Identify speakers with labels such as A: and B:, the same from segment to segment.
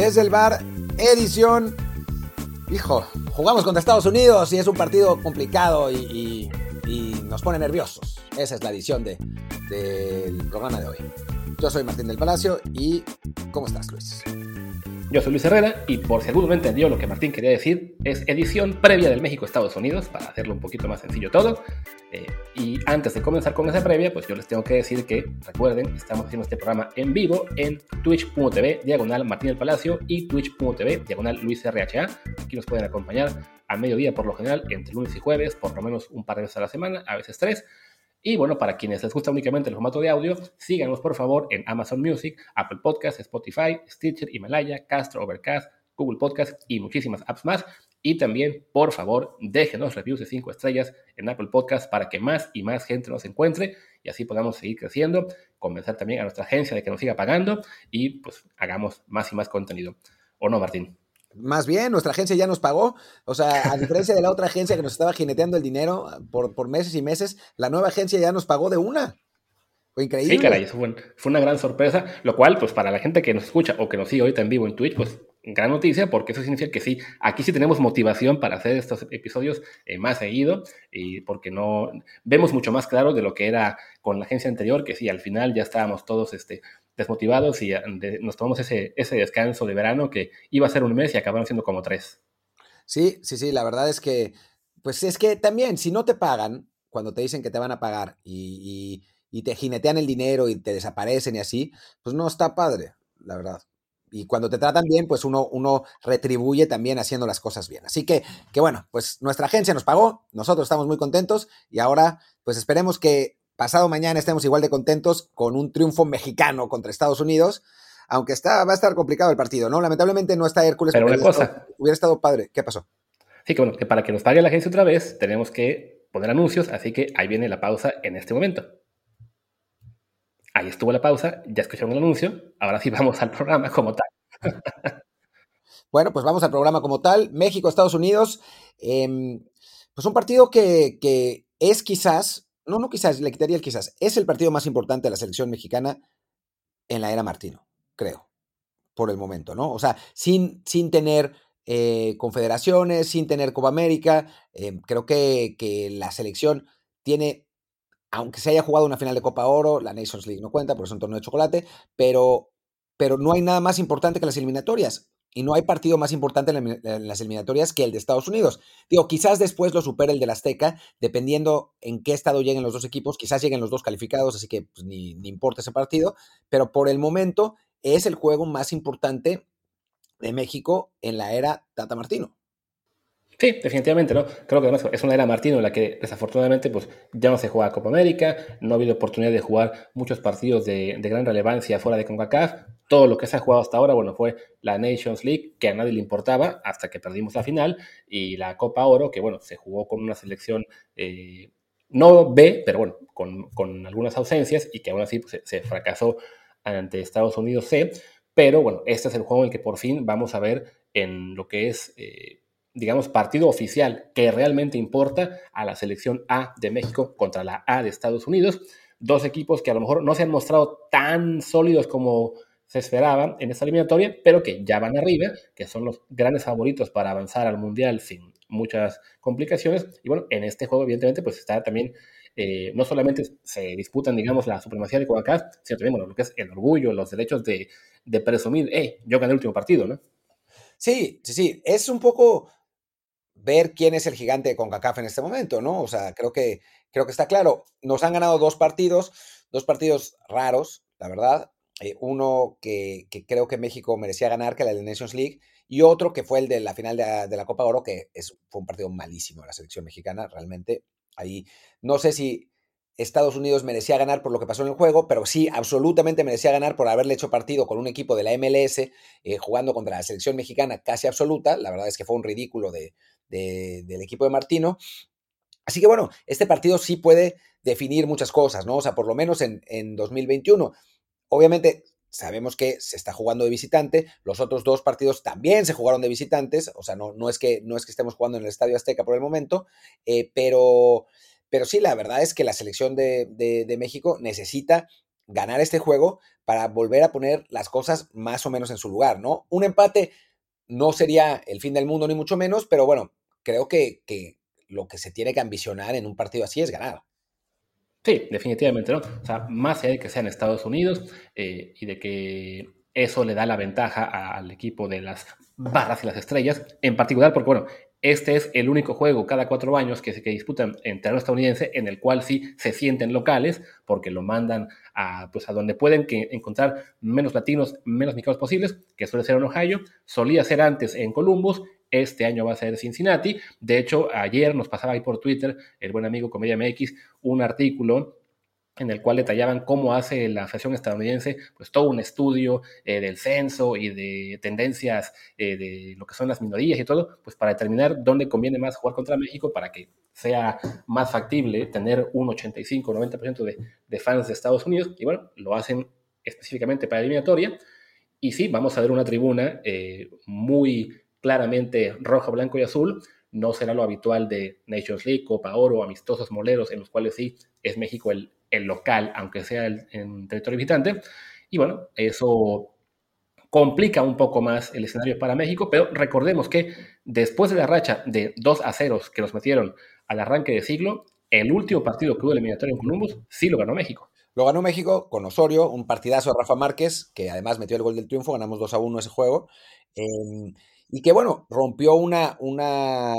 A: desde el bar, edición. Hijo, jugamos contra Estados Unidos y es un partido complicado y, nos pone nerviosos. Esa es la edición de, del programa de hoy. Yo soy Martín del Palacio y ¿cómo estás, Luis?
B: Yo soy Luis Herrera y por si alguno no entendió lo que Martín quería decir, es edición previa del México-Estados Unidos, para hacerlo un poquito más sencillo todo. Eh, y antes de comenzar con esa previa, pues yo les tengo que decir que, recuerden, estamos haciendo este programa en vivo en twitch.tv, diagonal Martín del Palacio, y twitch.tv, diagonal Luis RHA. Aquí nos pueden acompañar a mediodía por lo general, entre lunes y jueves, por lo menos un par de veces a la semana, a veces tres. Y bueno, para quienes les gusta únicamente el formato de audio, síganos por favor en Amazon Music, Apple Podcasts, Spotify, Stitcher, Himalaya, Castro, Overcast, Google Podcasts y muchísimas apps más. Y también, por favor, déjenos reviews de 5 estrellas en Apple Podcasts para que más y más gente nos encuentre y así podamos seguir creciendo, convencer también a nuestra agencia de que nos siga pagando y pues hagamos más y más contenido. ¿O no, Martín?
A: Más bien, nuestra agencia ya nos pagó. O sea, a diferencia de la otra agencia que nos estaba jineteando el dinero por, por meses y meses, la nueva agencia ya nos pagó de una. Fue increíble.
B: Sí, caray, eso fue, fue, una gran sorpresa, lo cual, pues para la gente que nos escucha o que nos sigue ahorita en vivo en Twitch, pues gran noticia porque eso significa que sí, aquí sí tenemos motivación para hacer estos episodios eh, más seguido y porque no vemos mucho más claro de lo que era con la agencia anterior, que sí, al final ya estábamos todos este, desmotivados y nos tomamos ese, ese descanso de verano que iba a ser un mes y acabaron siendo como tres.
A: Sí, sí, sí, la verdad es que, pues es que también si no te pagan, cuando te dicen que te van a pagar y, y, y te jinetean el dinero y te desaparecen y así, pues no está padre, la verdad y cuando te tratan bien, pues uno, uno retribuye también haciendo las cosas bien. Así que, que bueno, pues nuestra agencia nos pagó, nosotros estamos muy contentos y ahora pues esperemos que pasado mañana estemos igual de contentos con un triunfo mexicano contra Estados Unidos, aunque está, va a estar complicado el partido, ¿no? Lamentablemente no está Hércules.
B: Pero una cosa.
A: hubiera estado padre. ¿Qué pasó?
B: Sí, que bueno, que para que nos pague la agencia otra vez tenemos que poner anuncios, así que ahí viene la pausa en este momento. Ahí estuvo la pausa, ya escucharon el anuncio, ahora sí vamos al programa como tal.
A: bueno, pues vamos al programa como tal. México, Estados Unidos. Em, pues un partido que, es quizás, no, no quizás, le quitaría el quizás, es el partido más importante de la selección mexicana en la era Martino, creo, por el momento, ¿no? O sea, sin, sin tener eh, confederaciones, sin tener Copa América, em, creo que, que la selección tiene aunque se haya jugado una final de Copa Oro, la Nations League no cuenta porque es un torneo de chocolate, pero, pero no hay nada más importante que las eliminatorias. Y no hay partido más importante en, las eliminatorias que el de Estados Unidos. Digo, quizás después lo supere el del Azteca, dependiendo en qué estado lleguen los dos equipos. Quizás lleguen los dos calificados, así que pues, ni, ni importa ese partido. Pero por el momento es el juego más importante de México en la era Tata Martino.
B: Sí, definitivamente, ¿no? Creo que además es una era Martino en la que desafortunadamente pues, ya no se juega Copa América, no ha habido oportunidad de jugar muchos partidos de, gran relevancia fuera de CONCACAF. Todo lo que se ha jugado hasta ahora, bueno, fue la Nations League, que a nadie le importaba hasta que perdimos la final, y la Copa Oro, que bueno, se jugó con una selección eh, no B, pero bueno, con, algunas ausencias y que aún así pues, se, fracasó ante Estados Unidos C. Pero bueno, este es el juego en el que por fin vamos a ver en lo que es... Eh, digamos, partido oficial que realmente importa a la selección A de México contra la A de Estados Unidos. Dos equipos que a lo mejor no se han mostrado tan sólidos como se esperaba en esta eliminatoria, pero que ya van arriba, que son los grandes favoritos para avanzar al Mundial sin muchas complicaciones. Y bueno, en este juego, evidentemente, pues está también, eh, no solamente se disputan, digamos, la supremacía de CONCACAF, sino también, bueno, lo que es el orgullo, los derechos de, de presumir, hey, yo gané el último partido, ¿no?
A: Sí, sí, sí. Es un poco ver quién es el gigante de CONCACAF en este momento, ¿no? O sea, creo que, creo que está claro. Nos han ganado dos partidos, dos partidos raros, la verdad. Eh, uno que, creo que México merecía ganar, que era de Nations League, y otro que fue el de la final de, la Copa Oro, que es, fue un partido malísimo de la selección mexicana, realmente. Ahí no sé si Estados Unidos merecía ganar por lo que pasó en el juego, pero sí, absolutamente merecía ganar por haberle hecho partido con un equipo de la MLS eh, jugando contra la selección mexicana casi absoluta. La verdad es que fue un ridículo de, del equipo de Martino. Así que bueno, este partido sí puede definir muchas cosas, ¿no? O sea, por lo menos en, 2021. Obviamente sabemos que se está jugando de visitante, los otros dos partidos también se jugaron de visitantes, o sea, no, no, es, que, no es que estemos jugando en el Estadio Azteca por el momento, eh, pero, pero sí, la verdad es que la selección de, de México necesita ganar este juego para volver a poner las cosas más o menos en su lugar, ¿no? Un empate no sería el fin del mundo, ni mucho menos, pero bueno, creo que, que lo que se tiene que ambicionar en un partido así es ganar.
B: Sí, definitivamente, ¿no? O sea, más allá de que sea en Estados Unidos eh, y de que eso le da la ventaja al equipo de las barras y las estrellas, en particular porque, bueno, este es el único juego cada cuatro años que se disputan en terreno estadounidense en el cual sí se sienten locales porque lo mandan a, pues, a donde pueden que encontrar menos latinos, menos mexicanos posibles, que suele ser en Ohio, solía ser antes en Columbus, este año va a ser Cincinnati. De hecho, ayer nos pasaba ahí por Twitter el buen amigo Comedia MX un artículo en el cual detallaban cómo hace la Federación estadounidense, pues todo un estudio eh, del censo y de tendencias eh, de lo que son las minorías y todo, pues para determinar dónde conviene más jugar contra México para que sea más factible tener un 85-90% de, de fans de Estados Unidos. Y bueno, lo hacen específicamente para eliminatoria. Y sí, vamos a ver una tribuna eh, muy claramente rojo, blanco y azul, no será lo habitual de Nations League, Copa Oro, amistosos moleros, en los cuales sí es México el, el local, aunque sea en territorio visitante. Y bueno, eso complica un poco más el escenario para México, pero recordemos que después de la racha de 2 a 0 que nos metieron al arranque de siglo, el último partido que hubo eliminatorio en Columbus sí lo ganó México.
A: Lo ganó México con Osorio, un partidazo de Rafa Márquez, que además metió el gol del triunfo, ganamos 2 a 1 ese juego. Eh, y que bueno, rompió una, una,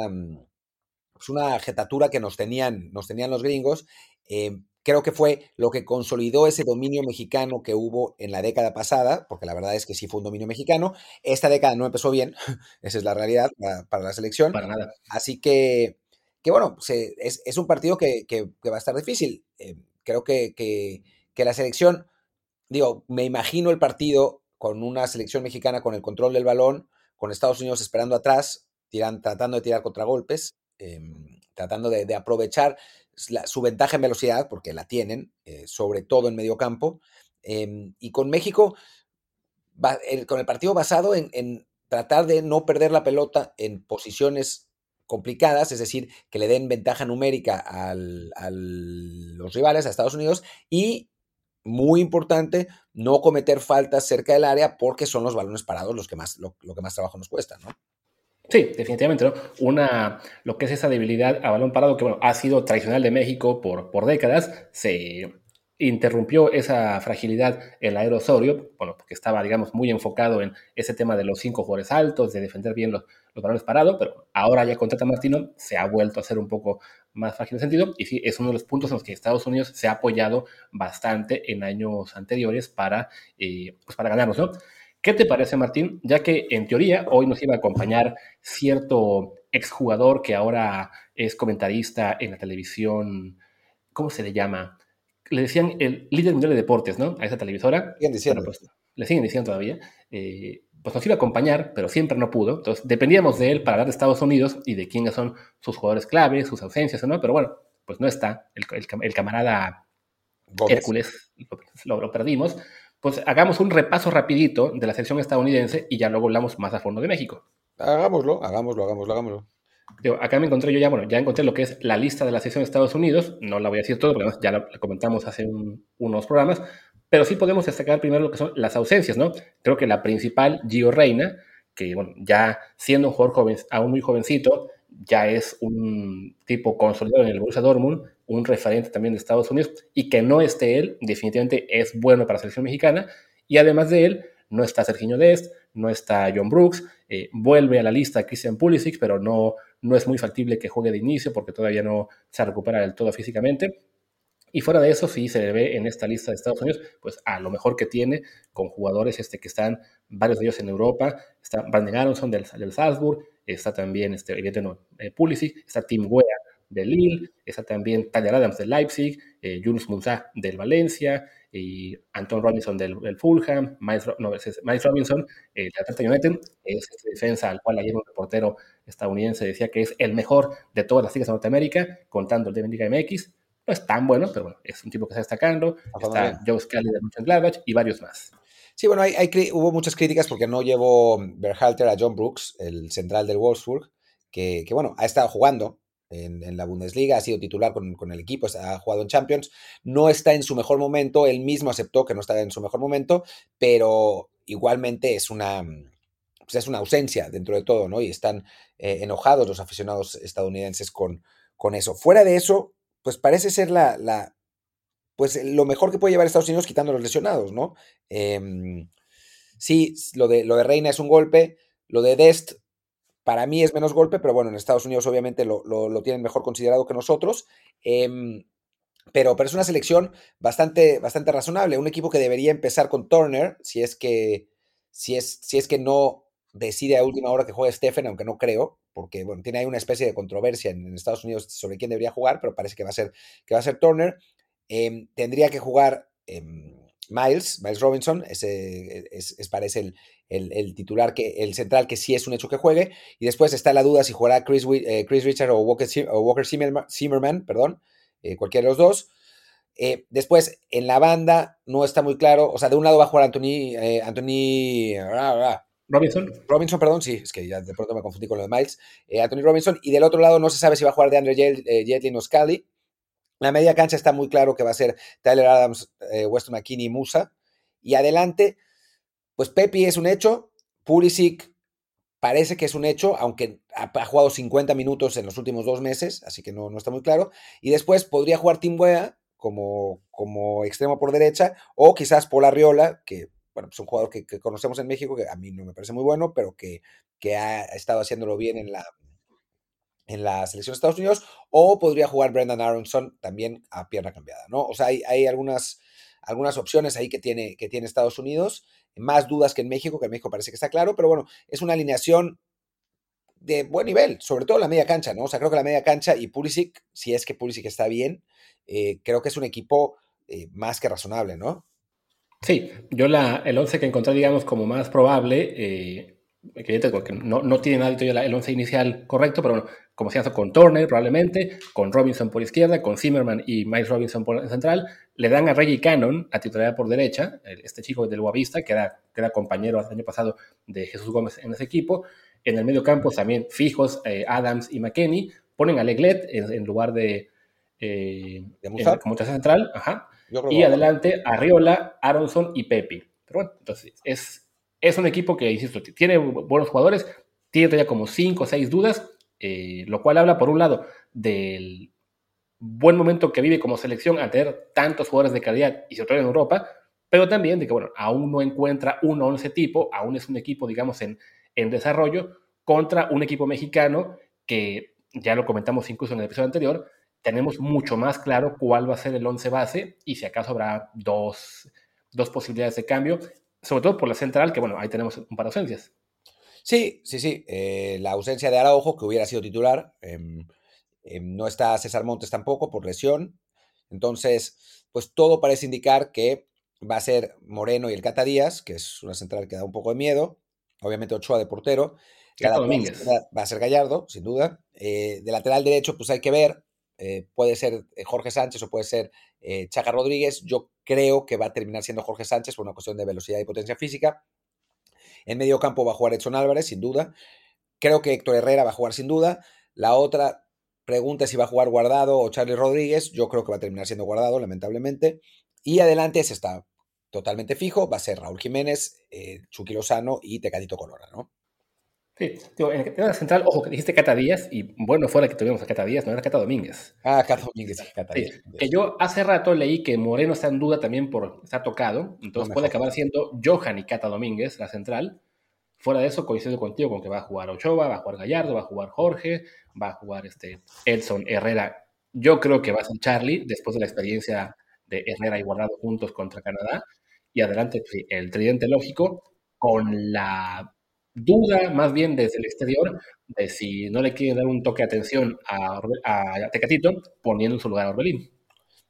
A: pues una jetatura que nos tenían, nos tenían los gringos. Eh, creo que fue lo que consolidó ese dominio mexicano que hubo en la década pasada, porque la verdad es que sí fue un dominio mexicano. Esta década no empezó bien, esa es la realidad para, la selección.
B: Para nada.
A: Así que, que bueno, es, es, un partido que, que, va a estar difícil. Eh, creo que, que, la selección, digo, me imagino el partido con una selección mexicana con el control del balón, con Estados Unidos esperando atrás, tiran, tratando de tirar contragolpes, eh, tratando de, aprovechar su ventaja en velocidad, porque la tienen, eh, sobre todo en medio campo. Eh, y con México, con el partido basado en, tratar de no perder la pelota en posiciones complicadas, es decir, que le den ventaja numérica a los rivales, a Estados Unidos, y muy importante, no cometer faltas cerca del área porque son los balones parados los que más, lo, que más trabajo nos cuesta, ¿no?
B: Sí, definitivamente, ¿no? Una, lo que es esa debilidad a balón parado, que bueno, ha sido tradicional de México por, por décadas, se interrumpió esa fragilidad el aerosorio, bueno, porque estaba, digamos, muy enfocado en ese tema de los cinco jugadores altos, de defender bien los, los balones parados, pero ahora ya con Tata Martino se ha vuelto a ser un poco más frágil en sentido, y sí, es uno de los puntos en los que Estados Unidos se ha apoyado bastante en años anteriores para, eh, pues para ¿no? ¿Qué te parece, Martín? Ya que en teoría hoy nos iba a acompañar cierto exjugador que ahora es comentarista en la televisión, ¿cómo se le llama? Le decían el líder mundial de deportes, ¿no? A esa televisora.
A: Siguen diciendo.
B: Pues, le siguen diciendo todavía. Eh, pues nos iba a acompañar, pero siempre no pudo. Entonces dependíamos de él para hablar de Estados Unidos y de quiénes son sus jugadores clave, sus ausencias, ¿no? Pero bueno, pues no está. El, camarada Hércules lo, perdimos. Pues hagamos un repaso rapidito de la sección estadounidense y ya luego hablamos más a fondo de México.
A: Hagámoslo, hagámoslo, hagámoslo, hagámoslo.
B: acá me encontré yo ya, bueno, ya encontré lo que es la lista de la sección de Estados Unidos. No la voy a decir todo, porque ya la, comentamos hace unos programas, pero sí podemos destacar primero lo que son las ausencias, ¿no? Creo que la principal, Gio Reina, que bueno, ya siendo un jugador joven, aún muy jovencito, ya es un tipo consolidado en el Borussia Dortmund, un referente también de Estados Unidos, y que no esté él, definitivamente es bueno para la selección mexicana, y además de él, no está Serginho Dest, no está John Brooks, eh, vuelve a la lista Christian Pulisic, pero no, no es muy factible que juegue de inicio porque todavía no se recupera del todo físicamente. Y fuera de eso, sí se ve en esta lista de Estados Unidos, pues a lo mejor que tiene con jugadores este, que están, varios de ellos en Europa. Está Brandon Aronson del, del Salzburg, está también, este, evidentemente, eh, Pulisic, está Tim Wea del Lille, está también Tyler Adams del Leipzig, eh, Jules del Valencia, y Anton Robinson del, Fulham, Miles, Robinson eh, del Atlanta United, es este defensa al cual ayer un reportero estadounidense decía que es el mejor de todas las ligas de Norteamérica, contando el de Liga MX, no es tan bueno, pero bueno, es un tipo que está destacando. Está Joe Scully de Mönchengladbach y varios más.
A: Sí, bueno, hay, hubo muchas críticas porque no llevó Berhalter a John Brooks, el central del Wolfsburg, que, que, bueno, ha estado jugando, en, la Bundesliga, ha sido titular con, el equipo, ha jugado en Champions, no está en su mejor momento, él mismo aceptó que no está en su mejor momento, pero igualmente es una, pues es una ausencia dentro de todo, ¿no? Y están eh, enojados los aficionados estadounidenses con, con eso. Fuera de eso, pues parece ser la, la, pues lo mejor que puede llevar Estados Unidos quitando los lesionados, ¿no? Em, sí, lo de, lo de Reina es un golpe, lo de Dest para mí es menos golpe, pero bueno, en Estados Unidos obviamente lo, tienen mejor considerado que nosotros. Em, pero, pero, es una selección bastante, bastante razonable. Un equipo que debería empezar con Turner, si es que, si es, si es que no decide a última hora que juegue Stephen, aunque no creo, porque bueno, tiene ahí una especie de controversia en, Estados Unidos sobre quién debería jugar, pero parece que va a ser, que va a ser Turner. Em, tendría que jugar em, Miles, Miles Robinson, ese es, parece el, titular, que, el central que sí es un hecho que juegue. Y después está la duda si jugará Chris, eh, Chris Richard o Walker, Walker Zimmerman, perdón, eh, cualquiera de los dos. Eh, después, en la banda no está muy claro. O sea, de un lado va a jugar Anthony. Anthony
B: Robinson.
A: Robinson, perdón, sí, es que ya de pronto me confundí con lo de Miles. Anthony Robinson. Y del otro lado no se sabe si va a jugar de Andre Jetlin o Scally. La media cancha está muy claro que va a ser Tyler Adams, eh, Weston McKinney y Musa. Y adelante, pues Pepi es un hecho, Pulisic parece que es un hecho, aunque ha, jugado 50 minutos en los últimos dos meses, así que no, no está muy claro. Y después podría jugar Tim Wea como, como extremo por derecha, o quizás Paul Arriola, que bueno, es un jugador que, conocemos en México, que a mí no me parece muy bueno, pero que, que ha estado haciéndolo bien en la, en la selección de Estados Unidos, o podría jugar Brendan Aronson también a pierna cambiada, ¿no? O sea, hay, algunas, algunas opciones ahí que tiene, que tiene Estados Unidos, más dudas que en México, que en México parece que está claro, pero bueno, es una alineación de buen nivel, sobre todo la media cancha, ¿no? O sea, creo que la media cancha y Pulisic, si es que Pulisic está bien, eh, creo que es un equipo eh, más que razonable, ¿no?
B: Sí, yo la, el 11 que encontré, digamos, como más probable, eh, porque no, no tiene todavía el 11 inicial correcto, pero bueno, como se hace con Turner probablemente, con Robinson por izquierda, con Zimmerman y Miles Robinson por central, le dan a Reggie Cannon a titularidad por derecha, este chico del Boavista, que era, que era compañero el año pasado de Jesús Gómez en ese equipo. En el medio campo también fijos eh, Adams y McKenney, ponen a Leglet en, lugar de, eh, como tercera central, ajá. y adelante Arriola, Aronson y Pepe. Pero bueno, entonces es, es un equipo que, insisto, tiene buenos jugadores, tiene todavía como cinco o seis dudas, eh, lo cual habla, por un lado, del buen momento que vive como selección al tener tantos jugadores de calidad y todo en Europa, pero también de que, bueno, aún no encuentra un 11 tipo, aún es un equipo, digamos, en, en desarrollo, contra un equipo mexicano que, ya lo comentamos incluso en el episodio anterior, tenemos mucho más claro cuál va a ser el 11 base y si acaso habrá dos, dos posibilidades de cambio, sobre todo por la central, que bueno, ahí tenemos un par de ausencias.
A: Sí, sí, sí. Eh, la ausencia de Araujo, que hubiera sido titular. Em, em, no está César Montes tampoco por lesión. Entonces, pues todo parece indicar que va a ser Moreno y el Cata Díaz, que es una central que da un poco de miedo. Obviamente Ochoa de portero.
B: Cada
A: va a ser Gallardo, sin duda. Eh, de lateral derecho, pues hay que ver. Eh, puede ser Jorge Sánchez o puede ser Chaca Rodríguez. Yo creo que va a terminar siendo Jorge Sánchez por una cuestión de velocidad y potencia física. En medio campo va a jugar Edson Álvarez, sin duda. Creo que Héctor Herrera va a jugar sin duda. La otra pregunta es si va a jugar Guardado o Charlie Rodríguez. Yo creo que va a terminar siendo Guardado, lamentablemente. Y adelante ese está totalmente fijo. Va a ser Raúl Jiménez, eh, Chucky Lozano y Tecatito Colora, ¿no?
B: Sí, en el tema central, ojo, que dijiste Cata Díaz, y bueno, fuera que tuvimos a Cata Díaz, no era Cata Domínguez.
A: Ah, Cata Domínguez, Cata Díaz.
B: que yo hace rato leí que Moreno está en duda también por estar tocado, entonces puede acabar siendo Johan y Cata Domínguez, la central. Fuera de eso, coincido contigo con que va a jugar Ochoa, va a jugar Gallardo, va a jugar Jorge, va a jugar este Edson Herrera. Yo creo que va a ser Charlie, después de la experiencia de Herrera y Guardado juntos contra Canadá. Y adelante el tridente lógico, con la duda más bien desde el exterior de si no le quieren dar un toque de atención a, Tecatito poniendo en su lugar a Orbelín.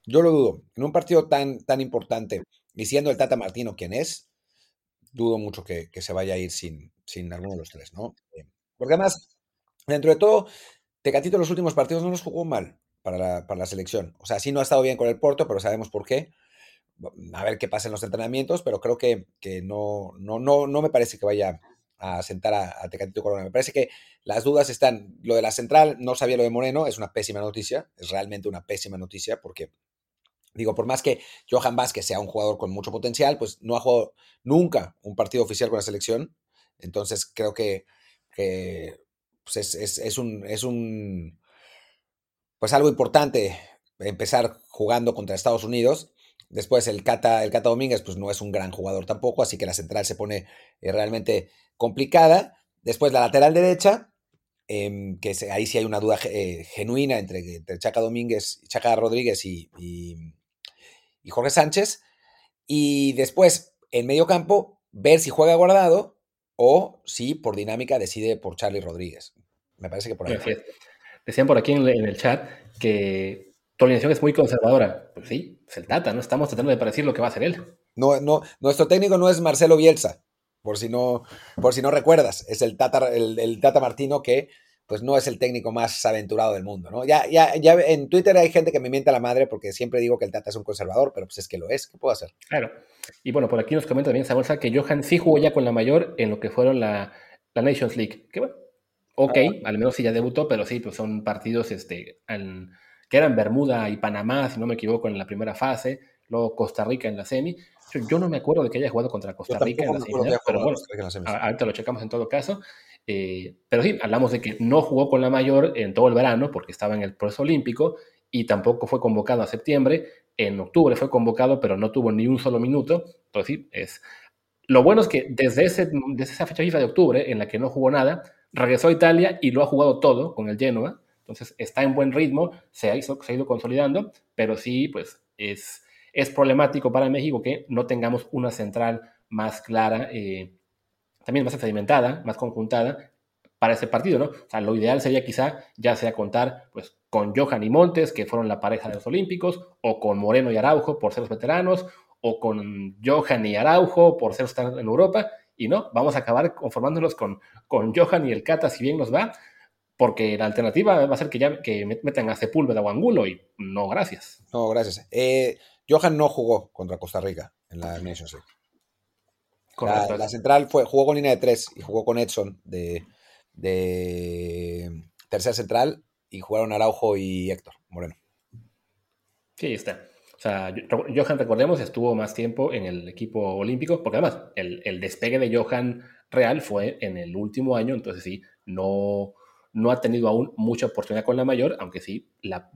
A: Yo lo dudo. En un partido tan, tan importante y siendo el Tata Martino quien es, dudo mucho que, se vaya a ir sin, sin alguno de los tres, ¿no? Eh, porque además, dentro de todo, Tecatito en los últimos partidos no los jugó mal para la, para la selección. O sea, sí no ha estado bien con el Porto, pero sabemos por qué a ver qué pasa en los entrenamientos, pero creo que, que no, no, no, no me parece que vaya a sentar a, Tecatito Corona. Me parece que las dudas están. Lo de la central, no sabía lo de Moreno, es una pésima noticia, es realmente una pésima noticia porque, digo, por más que Johan Vázquez sea un jugador con mucho potencial, pues no ha jugado nunca un partido oficial con la selección. Entonces creo que, pues es, un, es un. Pues algo importante empezar jugando contra Estados Unidos Después el Cata, el Cata Domínguez, pues no es un gran jugador tampoco, así que la central se pone eh, realmente complicada. Después la lateral derecha, em, que ahí sí hay una duda eh, genuina entre, Chaca Domínguez, Chaca Rodríguez y, y, Jorge Sánchez. Y después, en medio campo, ver si juega guardado o si por dinámica decide por Charlie Rodríguez. Me parece que por ahí.
B: Decían por aquí en el chat que tu alineación es muy conservadora. Pues sí, es el Tata, ¿no? Estamos tratando de predecir lo que va a hacer él.
A: No, no, nuestro técnico no es Marcelo Bielsa, por si no, por si no recuerdas. Es el Tata, el, Tata Martino que pues no es el técnico más aventurado del mundo, ¿no? Ya, ya, ya en Twitter hay gente que me miente a la madre porque siempre digo que el Tata es un conservador, pero pues es que lo es, ¿qué puedo hacer?
B: Claro. Y bueno, por aquí nos comenta también Samuel que Johan sí jugó ya con la mayor en lo que fueron la, la Nations League. Que bueno, ok, ah. al menos sí ya debutó, pero sí, pues son partidos este, que eran Bermuda y Panamá, si no me equivoco, en la primera fase, luego Costa Rica en la semi. Yo no me acuerdo de que haya jugado contra Costa Rica en la semi, pero bueno, ahorita lo checamos en todo caso. Eh, pero sí, hablamos de que no jugó con la mayor en todo el verano porque estaba en el proceso olímpico y tampoco fue convocado a septiembre. En octubre fue convocado, pero no tuvo ni un solo minuto. Entonces, sí, es. Lo bueno es que desde, ese, desde esa fecha FIFA de octubre, en la que no jugó nada, regresó a Italia y lo ha jugado todo con el Genoa. Entonces está en buen ritmo, se ha, ido consolidando, pero sí, pues es, problemático para México que no tengamos una central más clara, eh, también más experimentada, más conjuntada para ese partido, ¿no? Lo ideal sería quizá ya sea contar pues con Johan y Montes, que fueron la pareja de los Olímpicos, o con Moreno y Araujo por ser los veteranos, o con Johan y Araujo por ser estar en Europa, y no, vamos a acabar conformándonos con, con Johan y el Cata si bien nos va, porque la alternativa va a ser que ya que metan a Sepúlveda o Angulo y no, gracias.
A: No, gracias. Eh, Johan no jugó contra Costa Rica en la Nations League. La, central fue, jugó con línea de tres y jugó con Edson de, de tercera central y jugaron Araujo y Héctor Moreno.
B: Sí, está. O sea, Johan, recordemos, estuvo más tiempo en el equipo olímpico, porque además el, el despegue de Johan real fue en el último año, entonces sí, no, no ha tenido aún mucha oportunidad con la mayor, aunque sí, la,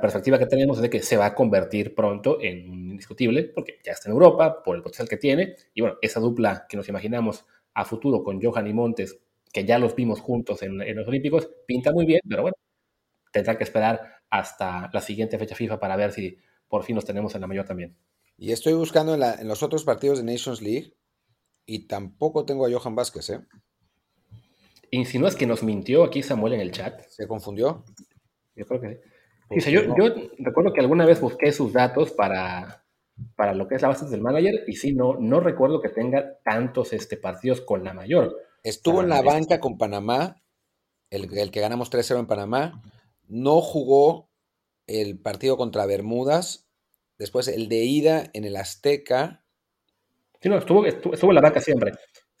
B: perspectiva que tenemos es de que se va a convertir pronto en un indiscutible, porque ya está en Europa, por el potencial que tiene, y bueno, esa dupla que nos imaginamos a futuro con Johan y Montes, que ya los vimos juntos en, los Olímpicos, pinta muy bien, pero bueno, tendrá que esperar hasta la siguiente fecha FIFA para ver si por fin los tenemos en la mayor también.
A: Y estoy buscando en, en los otros partidos de Nations League y tampoco tengo a Johan Vázquez, ¿eh?
B: ¿Insinúas que nos mintió aquí Samuel en el chat?
A: ¿Se confundió?
B: Yo creo que sí. yo, recuerdo que alguna vez busqué sus datos para, para lo que es la base del manager y sí, no, no recuerdo que tenga tantos este, partidos con la mayor.
A: Estuvo en la banca con Panamá, el, que ganamos 3-0 en Panamá. No jugó el partido contra Bermudas. Después el de ida en el Azteca.
B: Sí, no, estuvo, estuvo, en la banca siempre.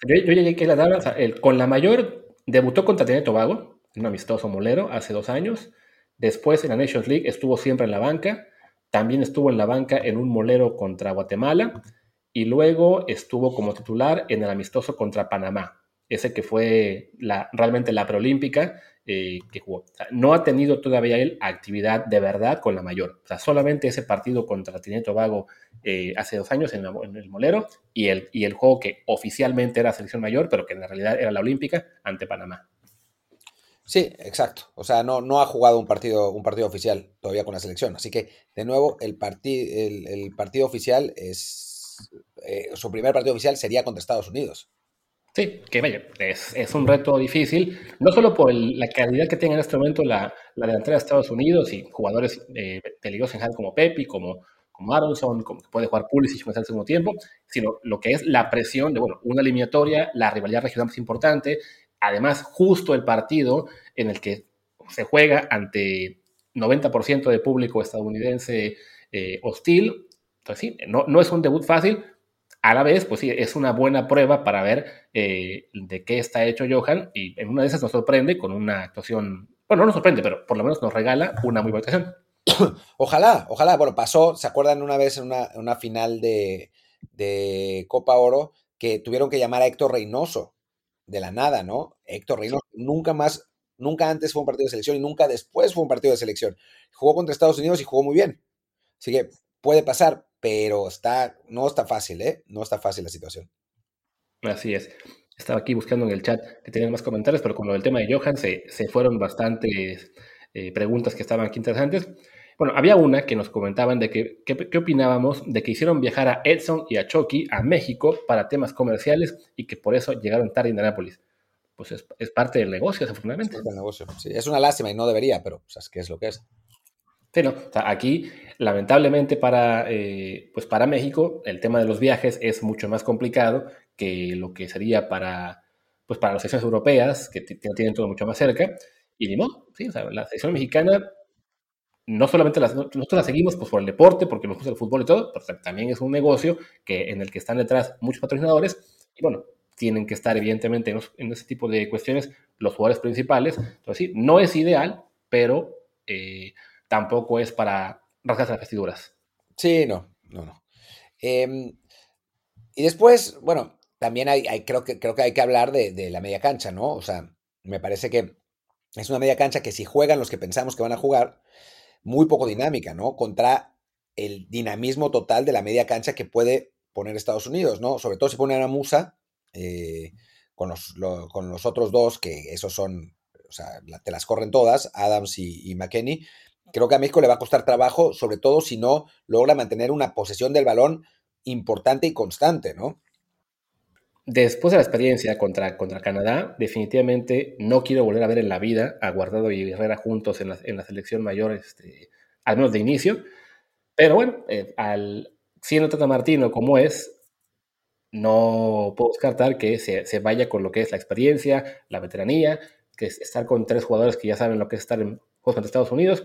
B: Yo, yo llegué a la tabla, con la mayor Debutó contra Trinidad Tobago, un amistoso molero, hace dos años. Después en la Nations League estuvo siempre en la banca. También estuvo en la banca en un molero contra Guatemala. Y luego estuvo como titular en el amistoso contra Panamá. Ese que fue realmente la preolímpica eh, que jugó. no ha tenido todavía él actividad de verdad con la mayor. O sea, solamente ese partido contra Trinidad Tobago eh, hace dos años en, el Molero y el, y el juego que oficialmente era selección mayor, pero que en realidad era la olímpica ante Panamá.
A: Sí, exacto. O sea, no, no ha jugado un partido, un partido oficial todavía con la selección. Así que, de nuevo, el, el, partido oficial es. Eh, su primer partido oficial sería contra Estados Unidos.
B: Sí, que vaya, es, un reto difícil, no solo por la calidad que tiene en este momento la, la delantera de Estados Unidos y jugadores eh, peligrosos en general como Pepi, como, como Aronson, como que puede jugar Pulisic en el segundo tiempo, sino lo que es la presión de, bueno, una eliminatoria, la rivalidad regional más importante, además justo el partido en el que se juega ante 90% de público estadounidense eh, hostil, entonces sí, no, no es un debut fácil, a la vez, pues sí, es una buena prueba para ver eh, de qué está hecho Johan y en una de esas nos sorprende con una actuación, bueno, no nos sorprende, pero por lo menos nos regala una muy buena actuación.
A: Ojalá, ojalá. Bueno, pasó, ¿se acuerdan una vez en una, final de, Copa Oro que tuvieron que llamar a Héctor Reynoso de la nada, ¿no? Héctor Reynoso nunca más, nunca antes fue un partido de selección y nunca después fue un partido de selección. Jugó contra Estados Unidos y jugó muy bien. Así que puede pasar, pero está, no está fácil, ¿eh? No está fácil la situación.
B: Así es. Estaba aquí buscando en el chat que tenían más comentarios, pero con lo del tema de Johan se, fueron bastantes eh, preguntas que estaban aquí interesantes. Bueno, había una que nos comentaban de que, qué opinábamos de que hicieron viajar a Edson y a Chucky a México para temas comerciales y que por eso llegaron tarde a Indianápolis. Pues es, parte del negocio, desafortunadamente.
A: Es del negocio, sí. Es una lástima y no debería, pero ¿sabes qué es lo que es?
B: Sí, no. O sea, aquí, lamentablemente para, eh, pues para México, el tema de los viajes es mucho más complicado que lo que sería para, pues para las secciones europeas, que tienen todo mucho más cerca. Y ni modo, sí, o sea, la sección mexicana no solamente las, nosotros la seguimos pues, por el deporte, porque nos gusta el fútbol y todo, pero también es un negocio que, en el que están detrás muchos patrocinadores y bueno, tienen que estar evidentemente en, ese tipo de cuestiones los jugadores principales. Entonces sí, no es ideal, pero eh, tampoco es para rasgarse las vestiduras.
A: Sí, no, no, no. Em, y después, bueno, también hay, creo, que, creo que hay que hablar de, de la media cancha, ¿no? O sea, me parece que es una media cancha que si juegan los que pensamos que van a jugar, muy poco dinámica, ¿no? Contra el dinamismo total de la media cancha que puede poner Estados Unidos, ¿no? Sobre todo si ponen a Musa eh, con, los, con los otros dos, que esos son, o sea, te las corren todas, Adams y, y McKenney. Creo que a México le va a costar trabajo, sobre todo si no logra mantener una posesión del balón importante y constante, ¿no?
B: Después de la experiencia contra, contra Canadá, definitivamente no quiero volver a ver en la vida a Guardado y Herrera juntos en la, en la selección mayor, este, al menos de inicio. Pero bueno, eh, al, siendo Tata Martino como es, no puedo descartar que se, se, vaya con lo que es la experiencia, la veteranía, que es estar con tres jugadores que ya saben lo que es estar en Contra Estados Unidos.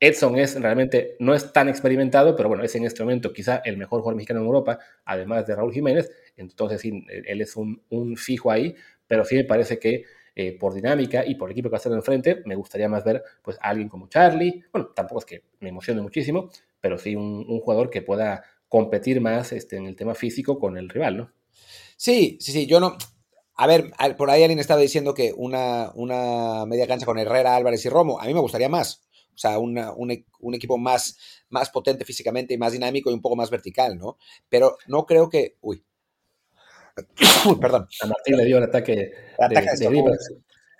B: Edson es realmente, no es tan experimentado, pero bueno, es en este momento quizá el mejor jugador mexicano en Europa, además de Raúl Jiménez, entonces sí, él es un, fijo ahí, pero sí me parece que eh, por dinámica y por el equipo que va a estar enfrente, me gustaría más ver pues alguien como Charlie, bueno, tampoco es que me emocione muchísimo, pero sí un, jugador que pueda competir más este, en el tema físico con el rival, ¿no?
A: Sí, sí, sí, yo no, a ver, por ahí alguien estaba diciendo que una, una media cancha con Herrera, Álvarez y Romo, a mí me gustaría más. O sea, e, un, equipo más, más potente físicamente y más dinámico y un poco más vertical, ¿no? Pero no creo que. Uy.
B: Perdón. A Martín le dio el ataque, de, de,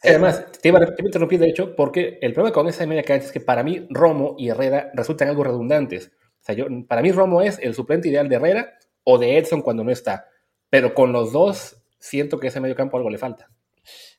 B: Además, te iba, a, interrumpir, de hecho, porque el problema con esa media cancha es que para mí Romo y Herrera resultan algo redundantes. O sea, yo, para mí Romo es el suplente ideal de Herrera o de Edson cuando no está. Pero con los dos siento que ese medio campo algo le falta.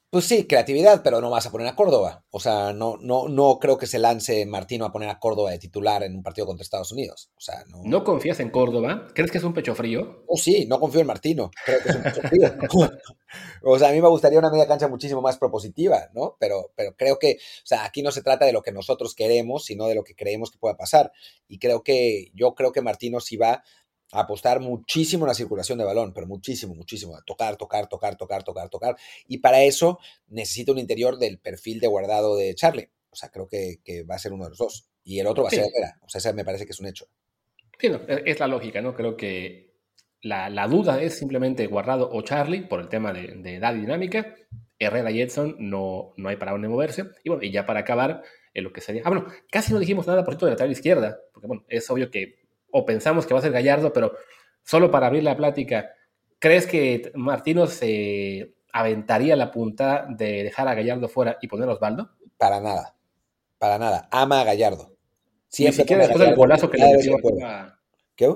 A: Pues sí, creatividad, pero no vas a poner a Córdoba. O sea, no, no, no creo que se lance Martino a poner a Córdoba de titular en un partido contra Estados Unidos. O sea, no.
B: ¿No confías en Córdoba? ¿Crees que es un pecho frío?
A: Oh, sí, no confío en Martino. Creo que es un pecho frío. o sea, a mí me gustaría una media cancha muchísimo más propositiva, ¿no? Pero, pero creo que, o sea, aquí no se trata de lo que nosotros queremos, sino de lo que creemos que pueda pasar. Y creo que, yo creo que Martino sí va apostar muchísimo en la circulación de balón, pero muchísimo, muchísimo. Tocar, tocar, tocar, tocar, tocar, tocar. Y para eso necesita un interior del perfil de guardado de Charlie. O sea, creo que, va a ser uno de los dos. Y el otro va a ser Herrera. O sea, ese me parece que es un hecho.
B: Sí, e, es la lógica, ¿no? Creo que la, duda es simplemente Guardado o Charlie por el tema de, edad y dinámica. Herrera y Edson no, no hay para dónde moverse. Y bueno, y ya para acabar, en lo que sería. Ah, bueno, casi no dijimos nada por cierto de la lateral izquierda, porque bueno, es obvio que o pensamos que va a ser Gallardo, pero solo para abrir la plática, ¿crees que Martino se aventaría la punta de dejar a Gallardo fuera y poner a Osvaldo?
A: Para nada, para nada. Ama a Gallardo.
B: Ni siquiera después del golazo que le metió a... ¿Qué?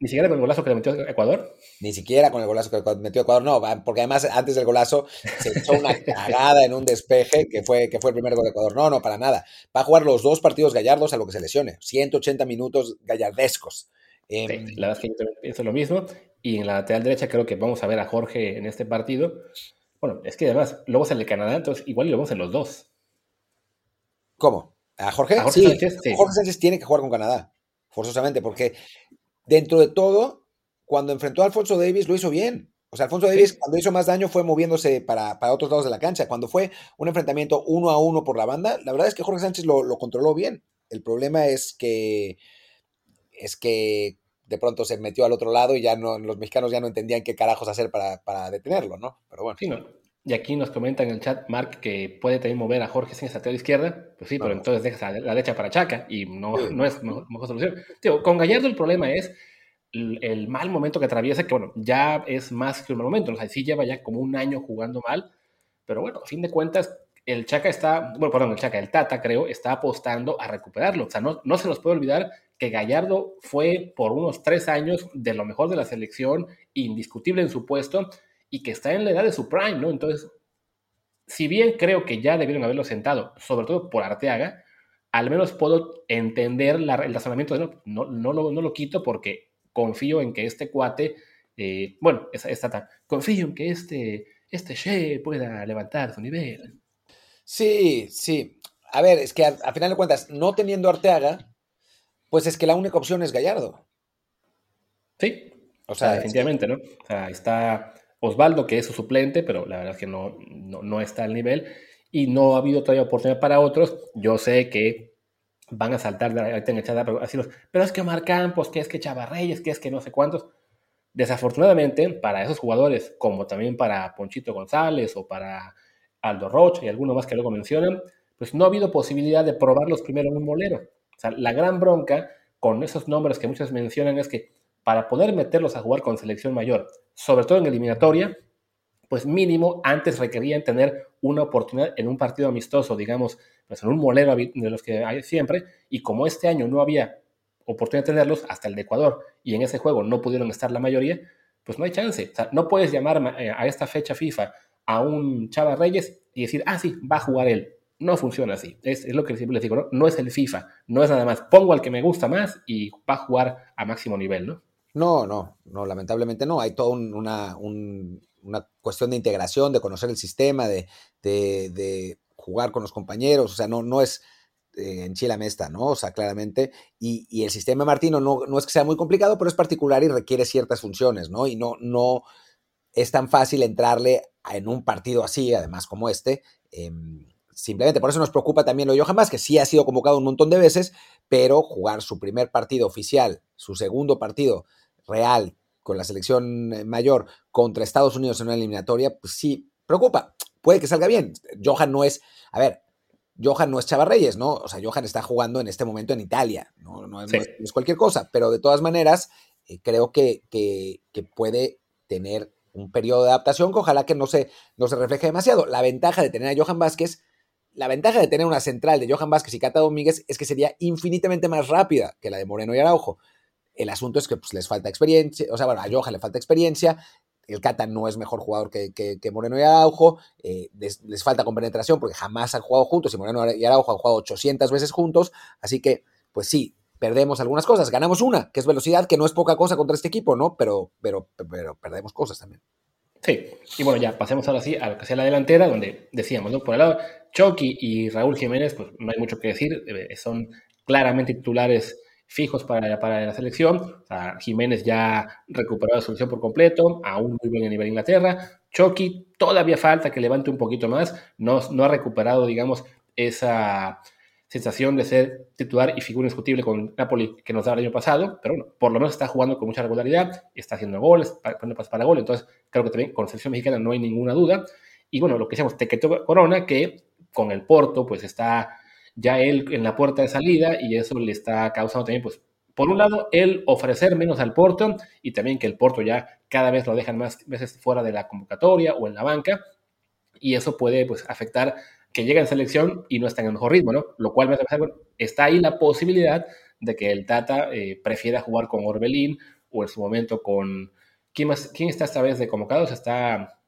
B: ¿Ni siquiera con el golazo que le metió a Ecuador?
A: Ni siquiera con el golazo que metió a Ecuador, no, porque además antes del golazo se echó una cagada en un despeje que fue, que fue el primer gol de Ecuador. No, no, para nada. Va a jugar los dos partidos gallardos a lo que se lesione. 180 minutos gallardescos.
B: Em, la verdad es que yo pienso lo mismo. Y en la lateral derecha creo que vamos a ver a Jorge en este partido. Bueno, es que además luego sale Canadá, entonces igual lo vemos en los dos.
A: ¿Cómo? ¿A Jorge? Jorge Sánchez, sí. Jorge Sánchez tiene que jugar con Canadá, forzosamente, porque dentro de todo, cuando enfrentó a Alfonso Davis lo hizo bien. O sea, Alfonso Davis cuando hizo más daño fue moviéndose para, otros lados de la cancha. Cuando fue un enfrentamiento uno a uno por la banda, la verdad es que Jorge Sánchez lo, controló bien. El problema es que es que de pronto se metió al otro lado y ya no, los mexicanos ya no entendían qué carajos hacer para, detenerlo, ¿no? Pero bueno.
B: Sí, no. Y aquí nos comenta en el chat Mark que puede también mover a Jorge sin a la izquierda. Pues sí, pero entonces deja la derecha para Chaca y no, no es mejor, mejor solución. con Gallardo el problema es el, mal momento que atraviesa, que bueno, ya es más que un mal momento, o sea, sí lleva ya como un año jugando mal, pero bueno, a fin de cuentas, el Chaca está, bueno, perdón, el Chaca, el Tata creo, está apostando a recuperarlo, o sea, no, no se nos puede olvidar que Gallardo fue por unos tres años de lo mejor de la selección, indiscutible en su puesto, y que está en la edad de su prime, ¿no? Entonces, si bien creo que ya debieron haberlo sentado, sobre todo por Arteaga, al menos puedo entender el razonamiento de no, no, no, lo, no lo quito porque confío en que este cuate, eh, bueno, esta, confío en que este, este She pueda levantar su nivel.
A: Sí, sí. A ver, es que a, final de cuentas, no teniendo Arteaga, pues es que la única opción es Gallardo.
B: Sí, o sea, definitivamente, ¿no? O sea, está Osvaldo, que es su suplente, pero la verdad es que no, no, está al nivel y no ha habido todavía oportunidad para otros. Yo sé que van a saltar de ahorita en el chat pero, es que Omar Campos, que es que Chavarreyes, que es que no sé cuántos. Desafortunadamente, para esos jugadores, como también para Ponchito González o para Aldo Rocha y algunos más que luego mencionan, pues no ha habido posibilidad de probarlos primero en un molero. O sea, la gran bronca con esos nombres que muchos mencionan es que para poder meterlos a jugar con selección mayor, sobre todo en eliminatoria, pues mínimo antes requerían tener una oportunidad en un partido amistoso, digamos, pues en un molero de los que hay siempre, y como este año no había oportunidad de tenerlos, hasta el de Ecuador, y en ese juego no pudieron estar la mayoría, pues no hay chance. O sea, no puedes llamar eh, a esta fecha FIFA a un Chava Reyes y decir, ah, sí, va a jugar él. No funciona así. Es, lo que siempre les digo, ¿no? No es el FIFA, no es nada más. Pongo al que me gusta más y va a jugar a máximo nivel, ¿no?
A: No, no, no, lamentablemente no. Hay toda una, una cuestión de integración, de conocer el sistema, de, de, jugar con los compañeros, o sea, no, no es eh, en Chile Mesta, ¿no? O sea, claramente, y, y el sistema Martino no, no, es que sea muy complicado, pero es particular y requiere ciertas funciones, ¿no? Y no, no es tan fácil entrarle en un partido así, además como este, em, simplemente por eso nos preocupa también lo de Johan que sí ha sido convocado un montón de veces, pero jugar su primer partido oficial, su segundo partido real con la selección eh, mayor contra Estados Unidos en una eliminatoria, pues sí, preocupa. Puede que salga bien. Johan no es, a ver, Johan no es Chava Reyes, ¿no? O sea, Johan está jugando en este momento en Italia, no, no, es, cualquier cosa, pero de todas maneras, eh, creo que, que, puede tener un periodo de adaptación que ojalá que no se, no se refleje demasiado. La ventaja de tener a Johan Vázquez, la ventaja de tener una central de Johan Vázquez y Cata Domínguez es que sería infinitamente más rápida que la de Moreno y Araujo. El asunto es que pues, les falta experiencia, o sea, bueno, a Johan le falta experiencia, el Cata no es mejor jugador que, Moreno y Araujo, eh, les, falta compenetración porque jamás han jugado juntos y Moreno y Araujo han jugado 800 veces juntos, así que, pues sí, perdemos algunas cosas, ganamos una, que es velocidad, que no es poca cosa contra este equipo, ¿no? Pero, pero, pero perdemos cosas también.
B: Sí, y bueno, ya pasemos ahora sí a lo que sea la delantera, donde decíamos, ¿no? Por el lado, Chucky y Raúl Jiménez, pues no hay mucho que decir, eh, son claramente titulares fijos para, para la selección. Jiménez ya recuperó la solución por completo, aún muy bien a nivel Inglaterra. Chucky todavía falta que levante un poquito más, no, no ha recuperado, digamos, esa sensación de ser titular y figura indiscutible con Napoli que nos da el año pasado, pero bueno, por lo menos está jugando con mucha regularidad, está haciendo goles, poniendo pasos para gol, entonces creo que también con la selección mexicana no hay ninguna duda. Y bueno, lo que decíamos, Tequeto Corona, que con el Porto, pues está ya él en la puerta de salida y eso le está causando también, pues, por un lado, él ofrecer menos al Porto y también que el Porto ya cada vez lo dejan más veces fuera de la convocatoria o en la banca y eso puede, pues, afectar que llegue en selección y no está en el mejor ritmo, ¿no? Lo cual me hace bueno, está ahí la posibilidad de que el Tata eh, prefiera jugar con Orbelín o en su momento con... ¿Quién, más, quién está esta vez de convocados? Está...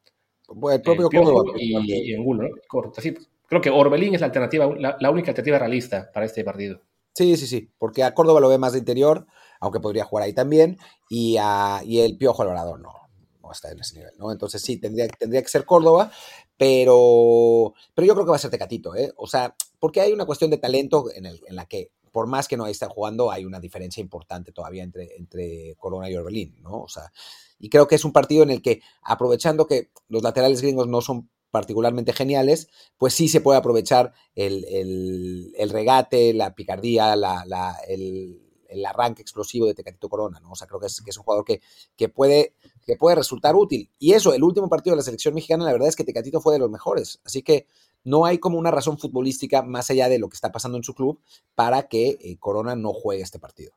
A: el propio eh,
B: y, y, Angulo, ¿no? Correcto. Sí, creo que Orbelín es la alternativa, la, única alternativa realista para este partido.
A: Sí, sí, sí, porque a Córdoba lo ve más de interior, aunque podría jugar ahí también, y, el Piojo Alvarado no, no está en ese nivel, ¿no? Entonces sí, tendría, que ser Córdoba, pero, pero yo creo que va a ser Tecatito, ¿eh? O sea, porque hay una cuestión de talento en la que por más que no estén jugando, hay una diferencia importante todavía entre, entre Corona y Orbelín, ¿no? O sea, y creo que es un partido en el que, aprovechando que los laterales gringos no son particularmente geniales, pues sí se puede aprovechar el, regate, la picardía, el, arranque explosivo de Tecatito Corona, ¿no? O sea, creo que es, un jugador que, que, puede, que puede resultar útil. Y eso, el último partido de la selección mexicana, la verdad es que Tecatito fue de los mejores. Así que no hay como una razón futbolística más allá de lo que está pasando en su club para que eh, Corona no juegue este partido.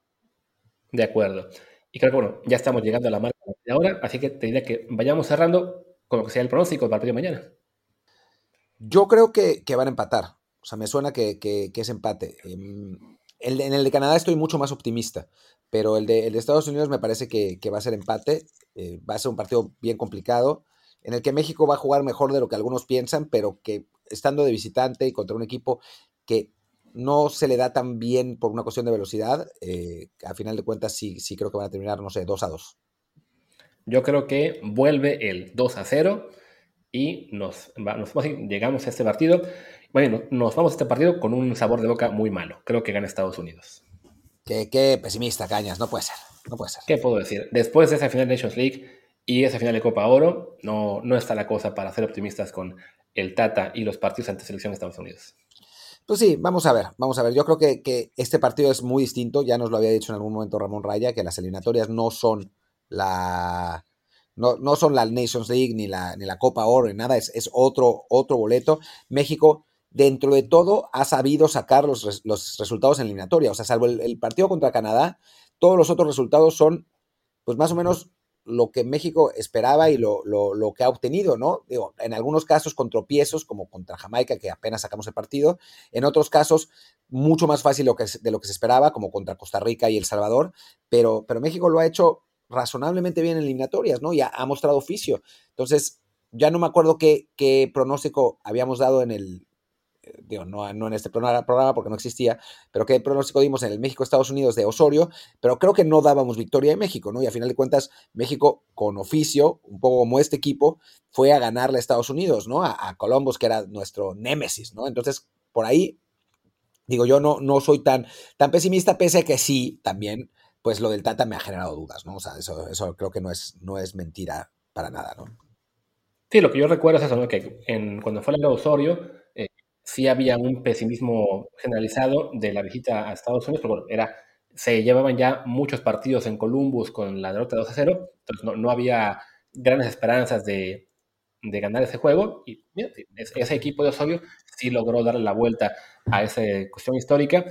B: De acuerdo. Y creo que bueno, ya estamos llegando a la marca de ahora, así que te diría que vayamos cerrando con lo que sea el pronóstico del partido de mañana.
A: Yo creo que, van a empatar. O sea, me suena que, es empate. Em, en el de Canadá estoy mucho más optimista, pero el de, Estados Unidos me parece que, va a ser empate. Eh, va a ser un partido bien complicado, en el que México va a jugar mejor de lo que algunos piensan, pero que estando de visitante y contra un equipo que no se le da tan bien por una cuestión de velocidad, eh, a final de cuentas sí, sí creo que van a terminar, no sé, 2 a 2.
B: Yo creo que vuelve el 2 a 0 y nos, llegamos a este partido. Bueno, nos vamos a este partido con un sabor de boca muy malo. Creo que gana Estados Unidos.
A: Qué, pesimista, Cañas. No puede ser. No puede ser.
B: ¿Qué puedo decir? Después de esa final de Nations League y esa final de Copa Oro, no, no está la cosa para ser optimistas con el Tata y los partidos ante selección de Estados Unidos.
A: Pues sí, vamos a ver, vamos a ver. Yo creo que, que, este partido es muy distinto. Ya nos lo había dicho en algún momento Ramón Raya, que las eliminatorias no son la, no, son la Nations League ni la, ni la Copa Oro ni nada, es, otro, otro boleto. México, dentro de todo, ha sabido sacar los, resultados en eliminatoria. O sea, salvo el, partido contra Canadá, todos los otros resultados son, pues más o menos lo que México esperaba y lo, que ha obtenido, ¿no? Digo, en algunos casos con tropiezos, como contra Jamaica, que apenas sacamos el partido, en otros casos mucho más fácil de lo que se esperaba, como contra Costa Rica y El Salvador, pero, pero México lo ha hecho razonablemente bien en eliminatorias, ¿no? Ya ha mostrado oficio. Entonces, ya no me acuerdo qué, pronóstico habíamos dado en el, eh, digo, no, no, en este programa porque no existía, pero qué pronóstico dimos en el México-Estados Unidos de Osorio, pero creo que no dábamos victoria en México, ¿no? Y a final de cuentas, México con oficio, un poco como este equipo, fue a ganarle a Estados Unidos, ¿no? A, a Columbus, que era nuestro némesis, ¿no? Entonces, por ahí, digo, yo no, no soy tan, tan pesimista, pese a que sí, también pues lo del Tata me ha generado dudas, ¿no? O sea, eso, eso creo que no es, no es mentira para nada, ¿no?
B: Sí, lo que yo recuerdo es eso, ¿no? Que en, cuando fue el Osorio, eh, sí había un pesimismo generalizado de la visita a Estados Unidos, pero bueno, era, se llevaban ya muchos partidos en Columbus con la derrota 2 a 0, entonces no, no había grandes esperanzas de, de, ganar ese juego, y ese equipo de Osorio sí logró darle la vuelta a esa cuestión histórica,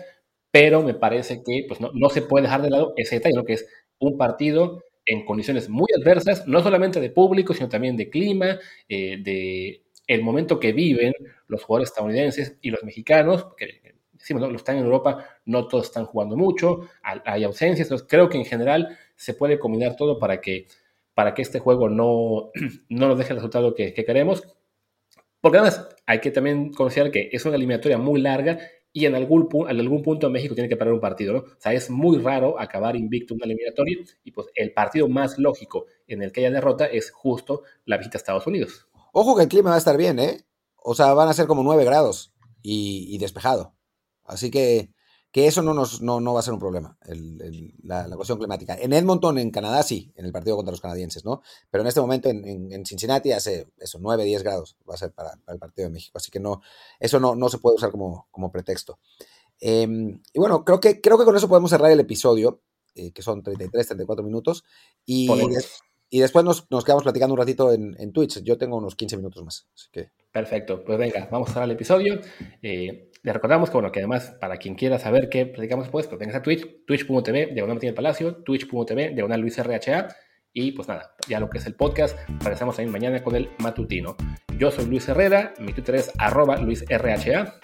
B: pero me parece que pues, no, no, se puede dejar de lado ese detalle, ¿no? que es un partido en condiciones muy adversas, no solamente de público, sino también de clima, eh, de el momento que viven los jugadores estadounidenses y los mexicanos, que decimos, ¿no? los están en Europa, no todos están jugando mucho, hay ausencias, entonces creo que en general se puede combinar todo para que, para que este juego no, no nos deje el resultado que, que queremos, porque además hay que también considerar que es una eliminatoria muy larga y en algún, en algún punto México tiene que parar un partido, ¿no? O sea, es muy raro acabar invicto en una eliminatoria y pues el partido más lógico en el que haya derrota es justo la visita a Estados Unidos.
A: Ojo que el clima va a estar bien, ¿eh? O sea, van a ser como 9 grados y despejado. Así que que eso no, nos, no, va a ser un problema, la, cuestión climática. En Edmonton, en Canadá, sí, en el partido contra los canadienses, ¿no? Pero en este momento en, Cincinnati hace eso, 9, 10 grados va a ser para, el partido de México. Así que no, eso no, no se puede usar como, como pretexto. Em, y bueno, creo que, creo que con eso podemos cerrar el episodio, eh, que son 33, 34 minutos. Y, y después nos, quedamos platicando un ratito en, Twitch. Yo tengo unos 15 minutos más.
B: Perfecto, pues venga, vamos a cerrar el episodio. Eh, le recordamos que, bueno, que además, para quien quiera saber qué platicamos después, pues venga a Twitch, twitch.tv, diagonal Martín del Palacio, twitch.tv, diagonal Luis RHA. Y pues nada, ya lo que es el podcast, regresamos también mañana con el matutino. Yo soy Luis Herrera, mi Twitter es arroba LuisRHA.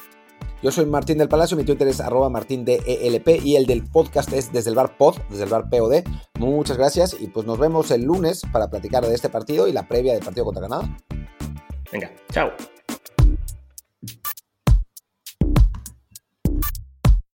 A: Yo soy Martín del Palacio, mi Twitter es arroba martín de ELP y el del podcast es desde el bar pod, desde el bar POD. Muchas gracias y pues nos vemos el lunes para platicar de este partido y la previa del partido contra Canadá.
B: Venga, chao.